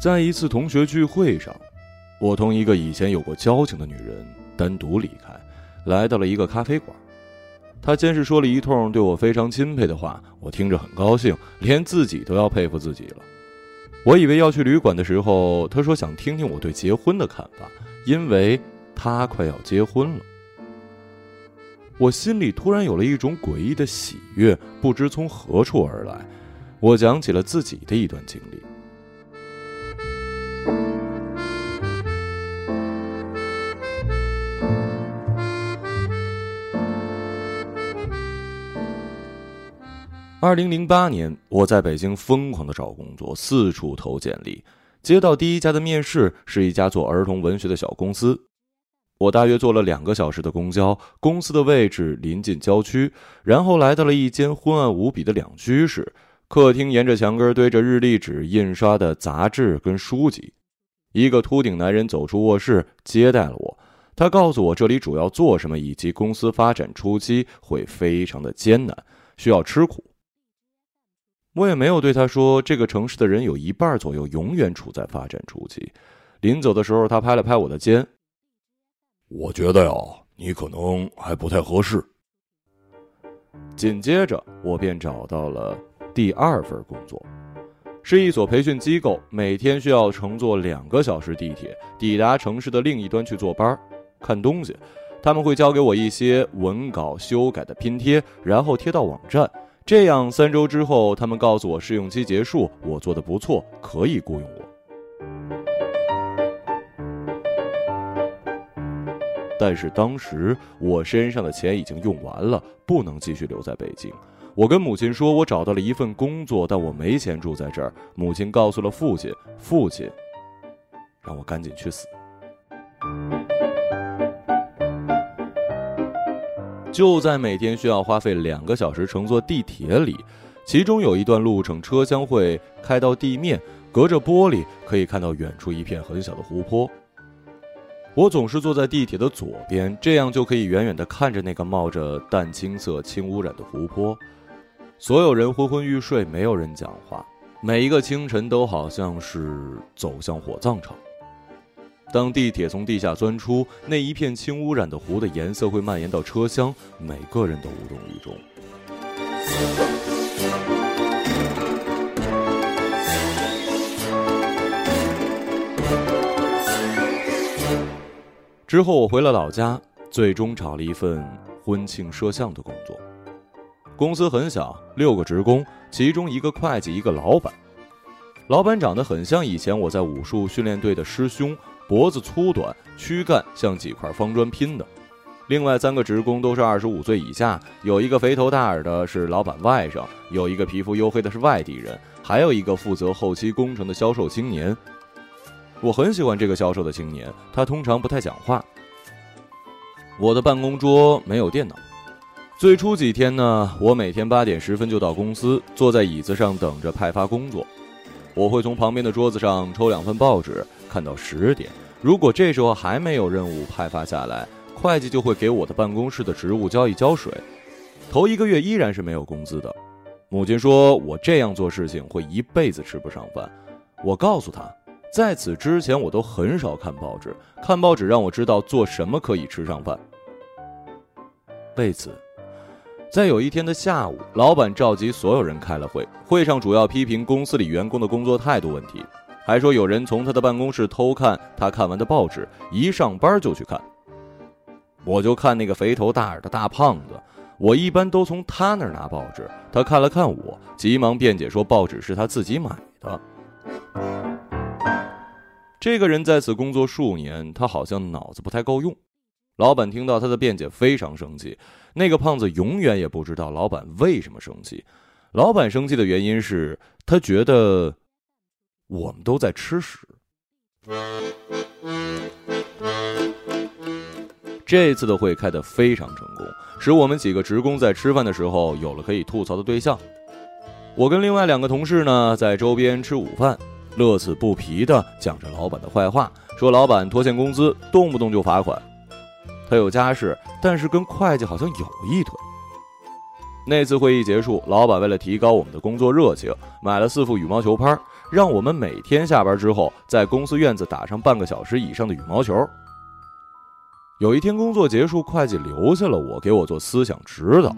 在一次同学聚会上，我同一个以前有过交情的女人单独离开，来到了一个咖啡馆。她先是说了一通对我非常钦佩的话，我听着很高兴，连自己都要佩服自己了。我以为要去旅馆的时候，她说想听听我对结婚的看法，因为她快要结婚了。我心里突然有了一种诡异的喜悦，不知从何处而来。我讲起了自己的一段经历。二零零八年，我在北京疯狂的找工作，四处投简历。接到第一家的面试，是一家做儿童文学的小公司。我大约坐了两个小时的公交，公司的位置临近郊区，然后来到了一间昏暗无比的两居室。客厅沿着墙根堆着日历纸、印刷的杂志跟书籍。一个秃顶男人走出卧室接待了我，他告诉我这里主要做什么，以及公司发展初期会非常的艰难，需要吃苦。我也没有对他说，这个城市的人有一半左右永远处在发展初期。临走的时候，他拍了拍我的肩。我觉得呀，你可能还不太合适。紧接着，我便找到了第二份工作，是一所培训机构，每天需要乘坐两个小时地铁抵达城市的另一端去坐班看东西。他们会交给我一些文稿修改的拼贴，然后贴到网站。这样三周之后，他们告诉我试用期结束，我做的不错，可以雇佣我。但是当时我身上的钱已经用完了，不能继续留在北京。我跟母亲说，我找到了一份工作，但我没钱住在这儿。母亲告诉了父亲，父亲让我赶紧去死。就在每天需要花费两个小时乘坐地铁里，其中有一段路程车厢会开到地面，隔着玻璃可以看到远处一片很小的湖泊。我总是坐在地铁的左边，这样就可以远远地看着那个冒着淡青色轻污染的湖泊。所有人昏昏欲睡，没有人讲话。每一个清晨都好像是走向火葬场。当地铁从地下钻出，那一片轻污染的湖的颜色会蔓延到车厢，每个人都无动于衷。之后我回了老家，最终找了一份婚庆摄像的工作。公司很小，六个职工，其中一个会计，一个老板。老板长得很像以前我在武术训练队的师兄，脖子粗短，躯干像几块方砖拼的。另外三个职工都是二十五岁以下，有一个肥头大耳的是老板外甥，有一个皮肤黝黑的是外地人，还有一个负责后期工程的销售青年。我很喜欢这个销售的青年，他通常不太讲话。我的办公桌没有电脑。最初几天呢，我每天八点十分就到公司，坐在椅子上等着派发工作。我会从旁边的桌子上抽两份报纸，看到十点。如果这时候还没有任务派发下来，会计就会给我的办公室的职务交一交水。头一个月依然是没有工资的。母亲说我这样做事情会一辈子吃不上饭。我告诉她。在此之前，我都很少看报纸。看报纸让我知道做什么可以吃上饭。为此，在有一天的下午，老板召集所有人开了会。会上主要批评公司里员工的工作态度问题，还说有人从他的办公室偷看他看完的报纸，一上班就去看。我就看那个肥头大耳的大胖子，我一般都从他那儿拿报纸。他看了看我，急忙辩解说报纸是他自己买的。这个人在此工作数年，他好像脑子不太够用。老板听到他的辩解，非常生气。那个胖子永远也不知道老板为什么生气。老板生气的原因是他觉得我们都在吃屎。这次的会开得非常成功，使我们几个职工在吃饭的时候有了可以吐槽的对象。我跟另外两个同事呢，在周边吃午饭。乐此不疲地讲着老板的坏话，说老板拖欠工资，动不动就罚款。他有家室，但是跟会计好像有一腿。那次会议结束，老板为了提高我们的工作热情，买了四副羽毛球拍，让我们每天下班之后在公司院子打上半个小时以上的羽毛球。有一天工作结束，会计留下了我，给我做思想指导。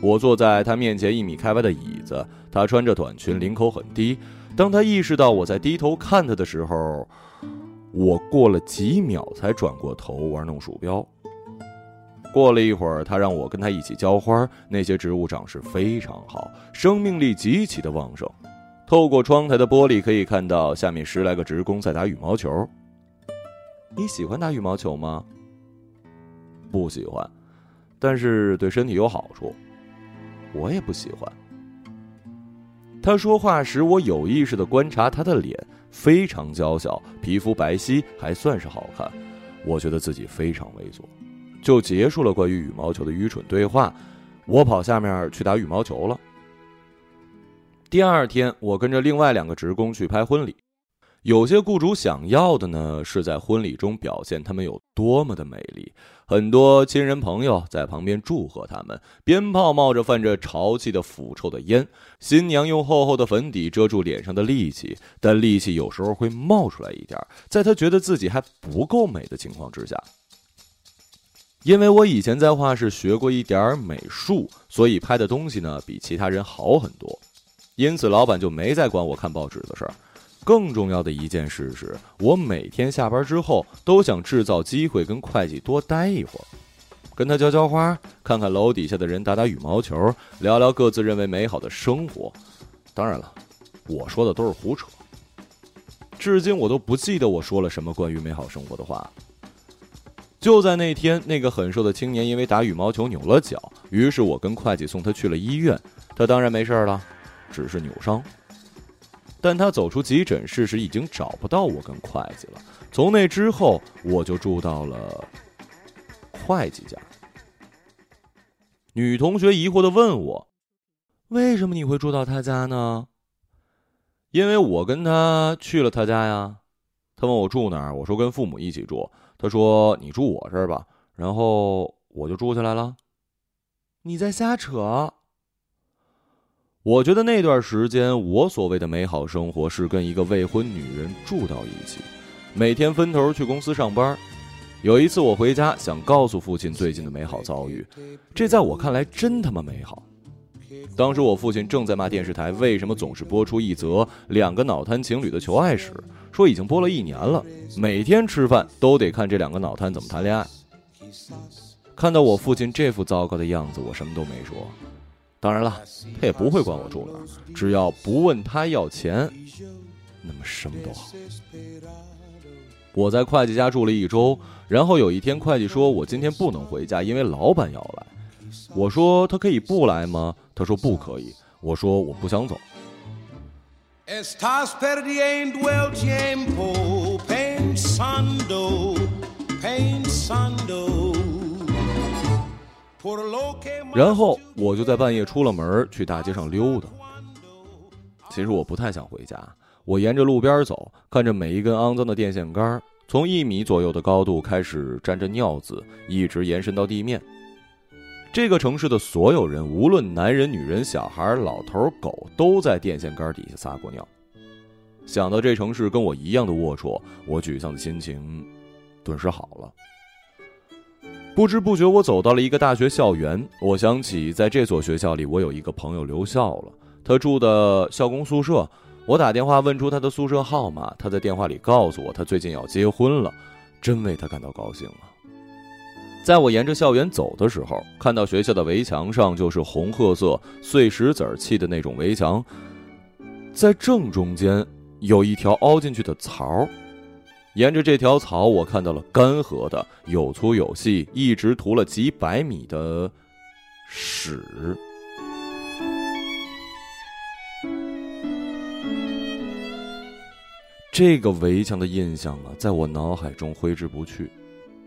我坐在他面前一米开外的椅子，他穿着短裙，领口很低。当他意识到我在低头看他的时候，我过了几秒才转过头玩弄鼠标。过了一会儿，他让我跟他一起浇花，那些植物长势非常好，生命力极其的旺盛。透过窗台的玻璃可以看到下面十来个职工在打羽毛球。你喜欢打羽毛球吗？不喜欢，但是对身体有好处。我也不喜欢。他说话时，我有意识的观察他的脸，非常娇小，皮肤白皙，还算是好看。我觉得自己非常猥琐，就结束了关于羽毛球的愚蠢对话。我跑下面去打羽毛球了。第二天，我跟着另外两个职工去拍婚礼。有些雇主想要的呢，是在婚礼中表现他们有多么的美丽。很多亲人朋友在旁边祝贺他们，鞭炮冒着泛着潮气的腐臭的烟，新娘用厚厚的粉底遮住脸上的戾气，但戾气有时候会冒出来一点，在她觉得自己还不够美的情况之下。因为我以前在画室学过一点美术，所以拍的东西呢比其他人好很多，因此老板就没再管我看报纸的事儿。更重要的一件事是，我每天下班之后都想制造机会跟会计多待一会儿，跟他浇浇花，看看楼底下的人打打羽毛球，聊聊各自认为美好的生活。当然了，我说的都是胡扯。至今我都不记得我说了什么关于美好生活的话。就在那天，那个很瘦的青年因为打羽毛球扭了脚，于是我跟会计送他去了医院。他当然没事儿了，只是扭伤。但他走出急诊室时，已经找不到我跟会计了。从那之后，我就住到了会计家。女同学疑惑的问我：“为什么你会住到他家呢？”因为我跟他去了他家呀。他问我住哪儿，我说跟父母一起住。他说：“你住我这儿吧。”然后我就住下来了。你在瞎扯。我觉得那段时间，我所谓的美好生活是跟一个未婚女人住到一起，每天分头去公司上班。有一次我回家，想告诉父亲最近的美好遭遇，这在我看来真他妈美好。当时我父亲正在骂电视台为什么总是播出一则两个脑瘫情侣的求爱史，说已经播了一年了，每天吃饭都得看这两个脑瘫怎么谈恋爱。看到我父亲这副糟糕的样子，我什么都没说。当然了，他也不会管我住哪儿，只要不问他要钱，那么什么都好。我在会计家住了一周，然后有一天会计说我今天不能回家，因为老板要来。我说他可以不来吗？他说不可以。我说我不想走。然后我就在半夜出了门，去大街上溜达。其实我不太想回家，我沿着路边走，看着每一根肮脏的电线杆，从一米左右的高度开始沾着尿渍，一直延伸到地面。这个城市的所有人，无论男人、女人、小孩、老头、狗，都在电线杆底下撒过尿。想到这城市跟我一样的龌龊，我沮丧的心情顿时好了。不知不觉，我走到了一个大学校园。我想起，在这所学校里，我有一个朋友留校了，他住的校工宿舍。我打电话问出他的宿舍号码，他在电话里告诉我，他最近要结婚了，真为他感到高兴啊。在我沿着校园走的时候，看到学校的围墙上就是红褐色碎石子砌的那种围墙，在正中间有一条凹进去的槽。沿着这条草，我看到了干涸的、有粗有细、一直涂了几百米的屎。这个围墙的印象啊，在我脑海中挥之不去，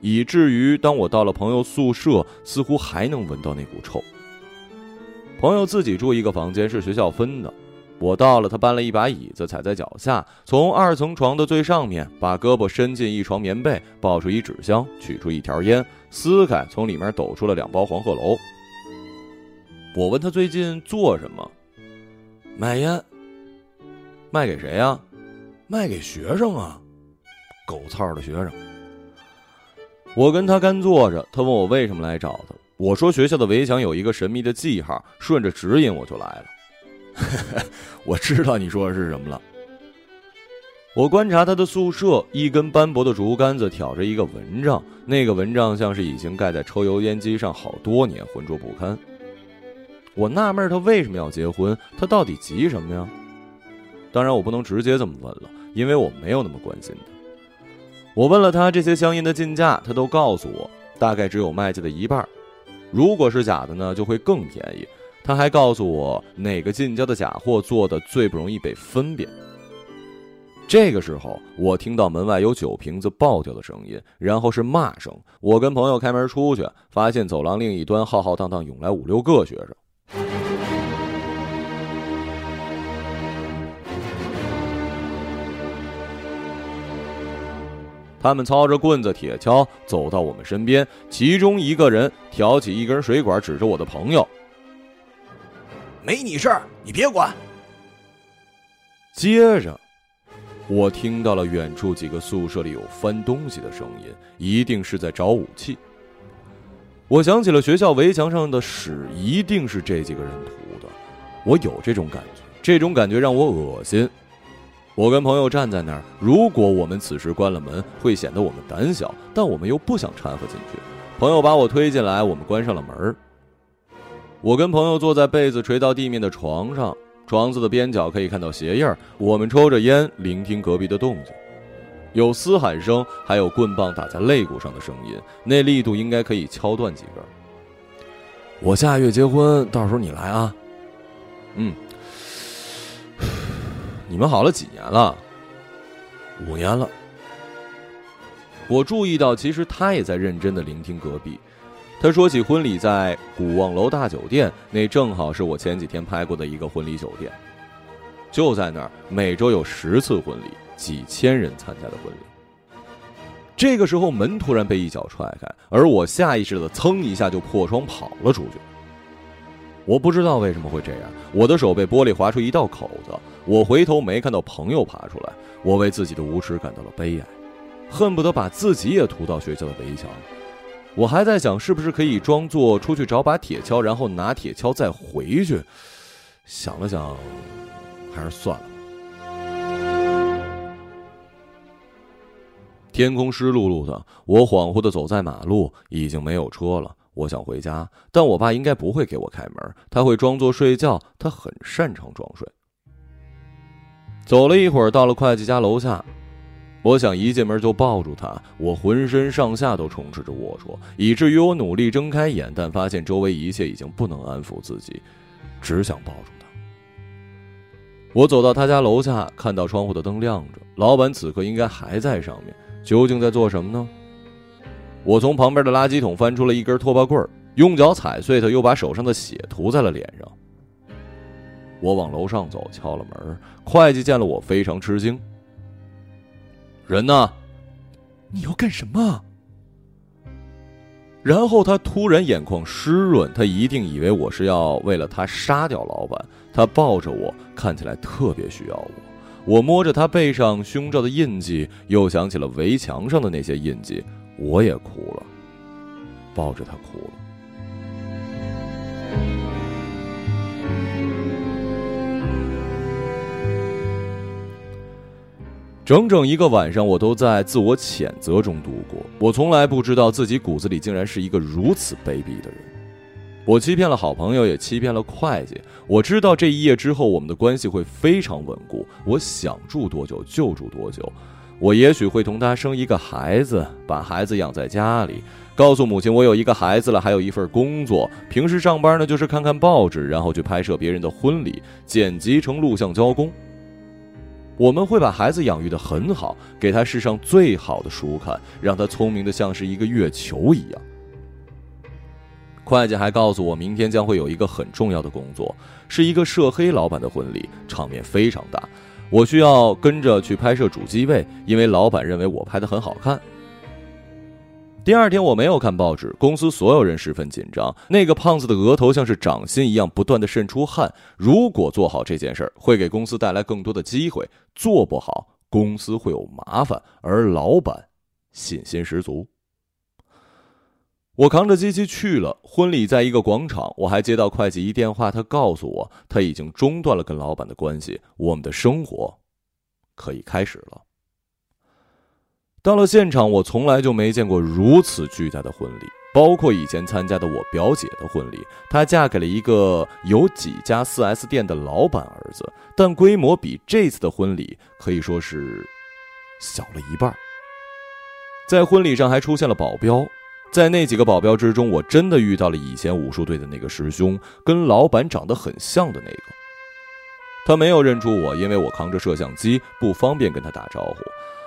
以至于当我到了朋友宿舍，似乎还能闻到那股臭。朋友自己住一个房间，是学校分的。我到了，他搬了一把椅子，踩在脚下，从二层床的最上面，把胳膊伸进一床棉被，抱出一纸箱，取出一条烟，撕开，从里面抖出了两包黄鹤楼。我问他最近做什么，卖烟。卖给谁呀？卖给学生啊，狗操的学生！我跟他干坐着，他问我为什么来找他。我说学校的围墙有一个神秘的记号，顺着指引我就来了。我知道你说的是什么了。我观察他的宿舍，一根斑驳的竹竿子挑着一个蚊帐，那个蚊帐像是已经盖在抽油烟机上好多年，浑浊不堪。我纳闷他为什么要结婚，他到底急什么呀？当然，我不能直接这么问了，因为我没有那么关心他。我问了他这些香烟的进价，他都告诉我，大概只有卖价的一半。如果是假的呢，就会更便宜。他还告诉我哪个近郊的假货做的最不容易被分辨。这个时候，我听到门外有酒瓶子爆掉的声音，然后是骂声。我跟朋友开门出去，发现走廊另一端浩浩荡荡涌来五六个学生。他们操着棍子、铁锹走到我们身边，其中一个人挑起一根水管，指着我的朋友：“没你事儿，你别管。”接着。我听到了远处几个宿舍里有翻东西的声音，一定是在找武器。我想起了学校围墙上的屎，一定是这几个人涂的。我有这种感觉，这种感觉让我恶心。我跟朋友站在那儿，如果我们此时关了门，会显得我们胆小，但我们又不想掺和进去。朋友把我推进来，我们关上了门。我跟朋友坐在被子垂到地面的床上。床子的边角可以看到鞋印儿。我们抽着烟，聆听隔壁的动静，有嘶喊声，还有棍棒打在肋骨上的声音，那力度应该可以敲断几根。我下月结婚，到时候你来啊。嗯，你们好了几年了？五年了。我注意到，其实他也在认真的聆听隔壁。他说起婚礼在古望楼大酒店，那正好是我前几天拍过的一个婚礼酒店。就在那儿，每周有十次婚礼，几千人参加的婚礼。这个时候，门突然被一脚踹开，而我下意识的噌一下就破窗跑了出去。我不知道为什么会这样，我的手被玻璃划出一道口子。我回头没看到朋友爬出来，我为自己的无耻感到了悲哀，恨不得把自己也涂到学校的围墙。我还在想，是不是可以装作出去找把铁锹，然后拿铁锹再回去。想了想，还是算了。天空湿漉漉的，我恍惚的走在马路，已经没有车了。我想回家，但我爸应该不会给我开门，他会装作睡觉，他很擅长装睡。走了一会儿，到了会计家楼下。我想一进门就抱住他，我浑身上下都充斥着龌龊，以至于我努力睁开眼，但发现周围一切已经不能安抚自己，只想抱住他。我走到他家楼下，看到窗户的灯亮着，老板此刻应该还在上面，究竟在做什么呢？我从旁边的垃圾桶翻出了一根拖把棍用脚踩碎它，又把手上的血涂在了脸上。我往楼上走，敲了门，会计见了我非常吃惊。人呢？你要干什么？然后他突然眼眶湿润，他一定以为我是要为了他杀掉老板。他抱着我，看起来特别需要我。我摸着他背上胸罩的印记，又想起了围墙上的那些印记，我也哭了，抱着他哭了。整整一个晚上，我都在自我谴责中度过。我从来不知道自己骨子里竟然是一个如此卑鄙的人。我欺骗了好朋友，也欺骗了会计。我知道这一夜之后，我们的关系会非常稳固。我想住多久就住多久。我也许会同他生一个孩子，把孩子养在家里，告诉母亲我有一个孩子了，还有一份工作。平时上班呢，就是看看报纸，然后去拍摄别人的婚礼，剪辑成录像交工。我们会把孩子养育的很好，给他世上最好的书看，让他聪明的像是一个月球一样。会计还告诉我，明天将会有一个很重要的工作，是一个涉黑老板的婚礼，场面非常大，我需要跟着去拍摄主机位，因为老板认为我拍的很好看。第二天我没有看报纸，公司所有人十分紧张。那个胖子的额头像是掌心一样不断的渗出汗。如果做好这件事儿，会给公司带来更多的机会；做不好，公司会有麻烦。而老板信心十足。我扛着机器去了婚礼，在一个广场，我还接到会计一电话，他告诉我他已经中断了跟老板的关系，我们的生活可以开始了。到了现场，我从来就没见过如此巨大的婚礼，包括以前参加的我表姐的婚礼，她嫁给了一个有几家 4S 店的老板儿子，但规模比这次的婚礼可以说是小了一半。在婚礼上还出现了保镖。在那几个保镖之中，我真的遇到了以前武术队的那个师兄，跟老板长得很像的那个。他没有认出我，因为我扛着摄像机，不方便跟他打招呼。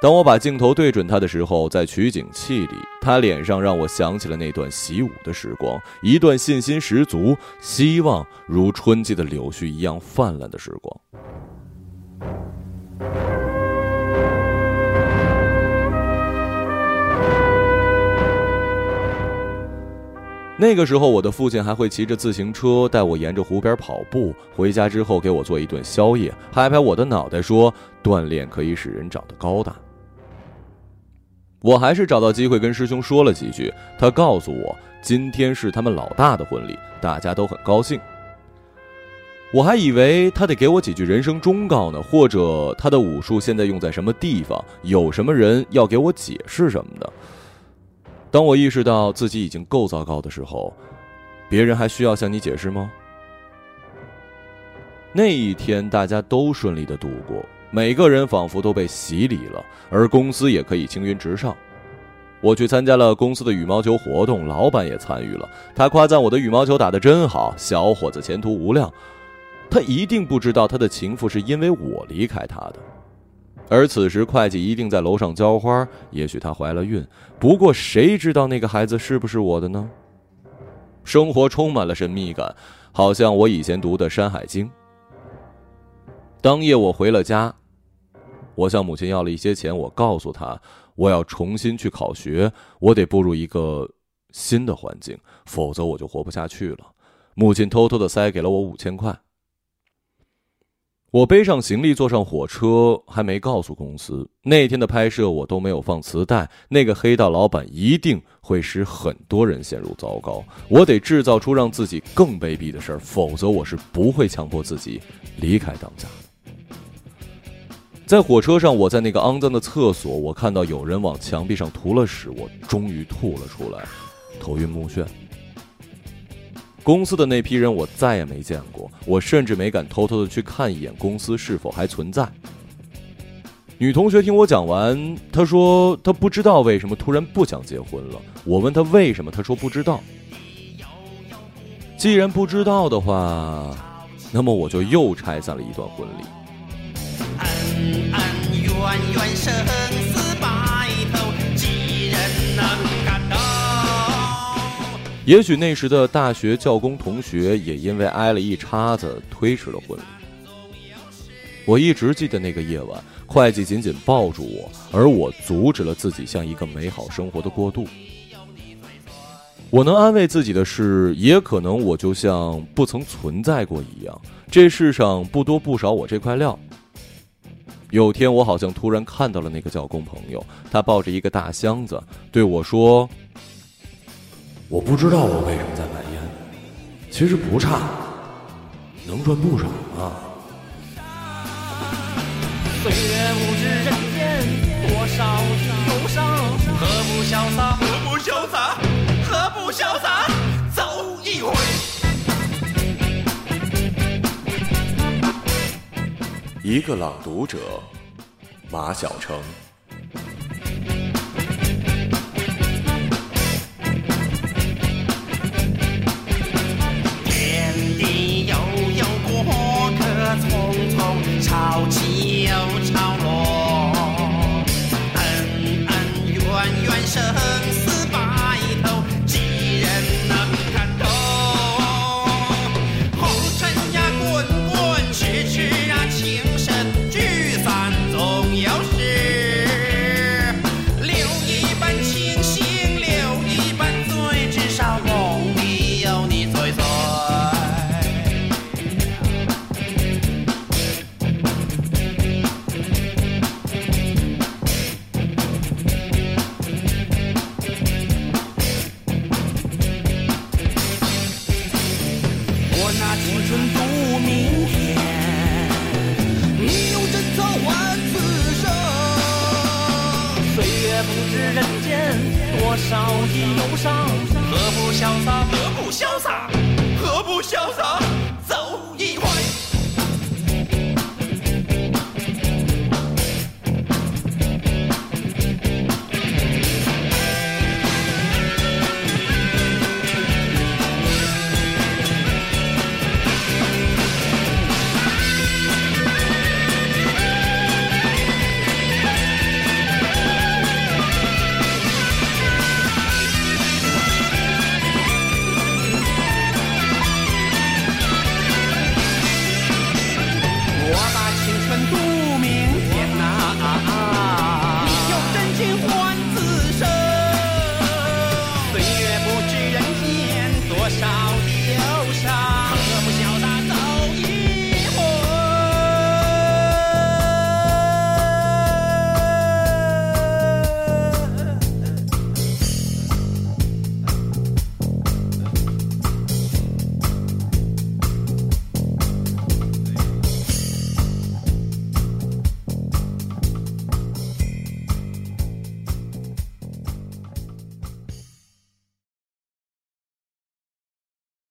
当我把镜头对准他的时候，在取景器里，他脸上让我想起了那段习武的时光，一段信心十足、希望如春季的柳絮一样泛滥的时光。那个时候，我的父亲还会骑着自行车带我沿着湖边跑步。回家之后，给我做一顿宵夜，拍拍我的脑袋说：“锻炼可以使人长得高大。”我还是找到机会跟师兄说了几句。他告诉我，今天是他们老大的婚礼，大家都很高兴。我还以为他得给我几句人生忠告呢，或者他的武术现在用在什么地方，有什么人要给我解释什么的。当我意识到自己已经够糟糕的时候，别人还需要向你解释吗？那一天大家都顺利的度过，每个人仿佛都被洗礼了，而公司也可以青云直上。我去参加了公司的羽毛球活动，老板也参与了，他夸赞我的羽毛球打得真好，小伙子前途无量。他一定不知道他的情妇是因为我离开他的。而此时，会计一定在楼上浇花。也许她怀了孕，不过谁知道那个孩子是不是我的呢？生活充满了神秘感，好像我以前读的《山海经》。当夜，我回了家，我向母亲要了一些钱。我告诉她，我要重新去考学，我得步入一个新的环境，否则我就活不下去了。母亲偷偷的塞给了我五千块。我背上行李，坐上火车，还没告诉公司那天的拍摄我都没有放磁带。那个黑道老板一定会使很多人陷入糟糕。我得制造出让自己更卑鄙的事儿，否则我是不会强迫自己离开当家。在火车上，我在那个肮脏的厕所，我看到有人往墙壁上涂了屎，我终于吐了出来，头晕目眩。公司的那批人我再也没见过，我甚至没敢偷偷的去看一眼公司是否还存在。女同学听我讲完，她说她不知道为什么突然不想结婚了。我问她为什么，她说不知道。既然不知道的话，那么我就又拆散了一段婚礼。也许那时的大学教工同学也因为挨了一叉子推迟了婚礼。我一直记得那个夜晚，会计紧紧抱住我，而我阻止了自己向一个美好生活的过渡。我能安慰自己的是，也可能我就像不曾存在过一样，这世上不多不少我这块料。有天，我好像突然看到了那个教工朋友，他抱着一个大箱子对我说。我不知道我为什么在买烟，其实不差，能赚不少啊。岁月无知人间多少忧伤，何不潇洒？何不潇洒？何不潇洒？走一回。一个朗读者，马晓成。是。也不知人间多少的忧伤何不潇洒何不潇洒何不潇洒走一回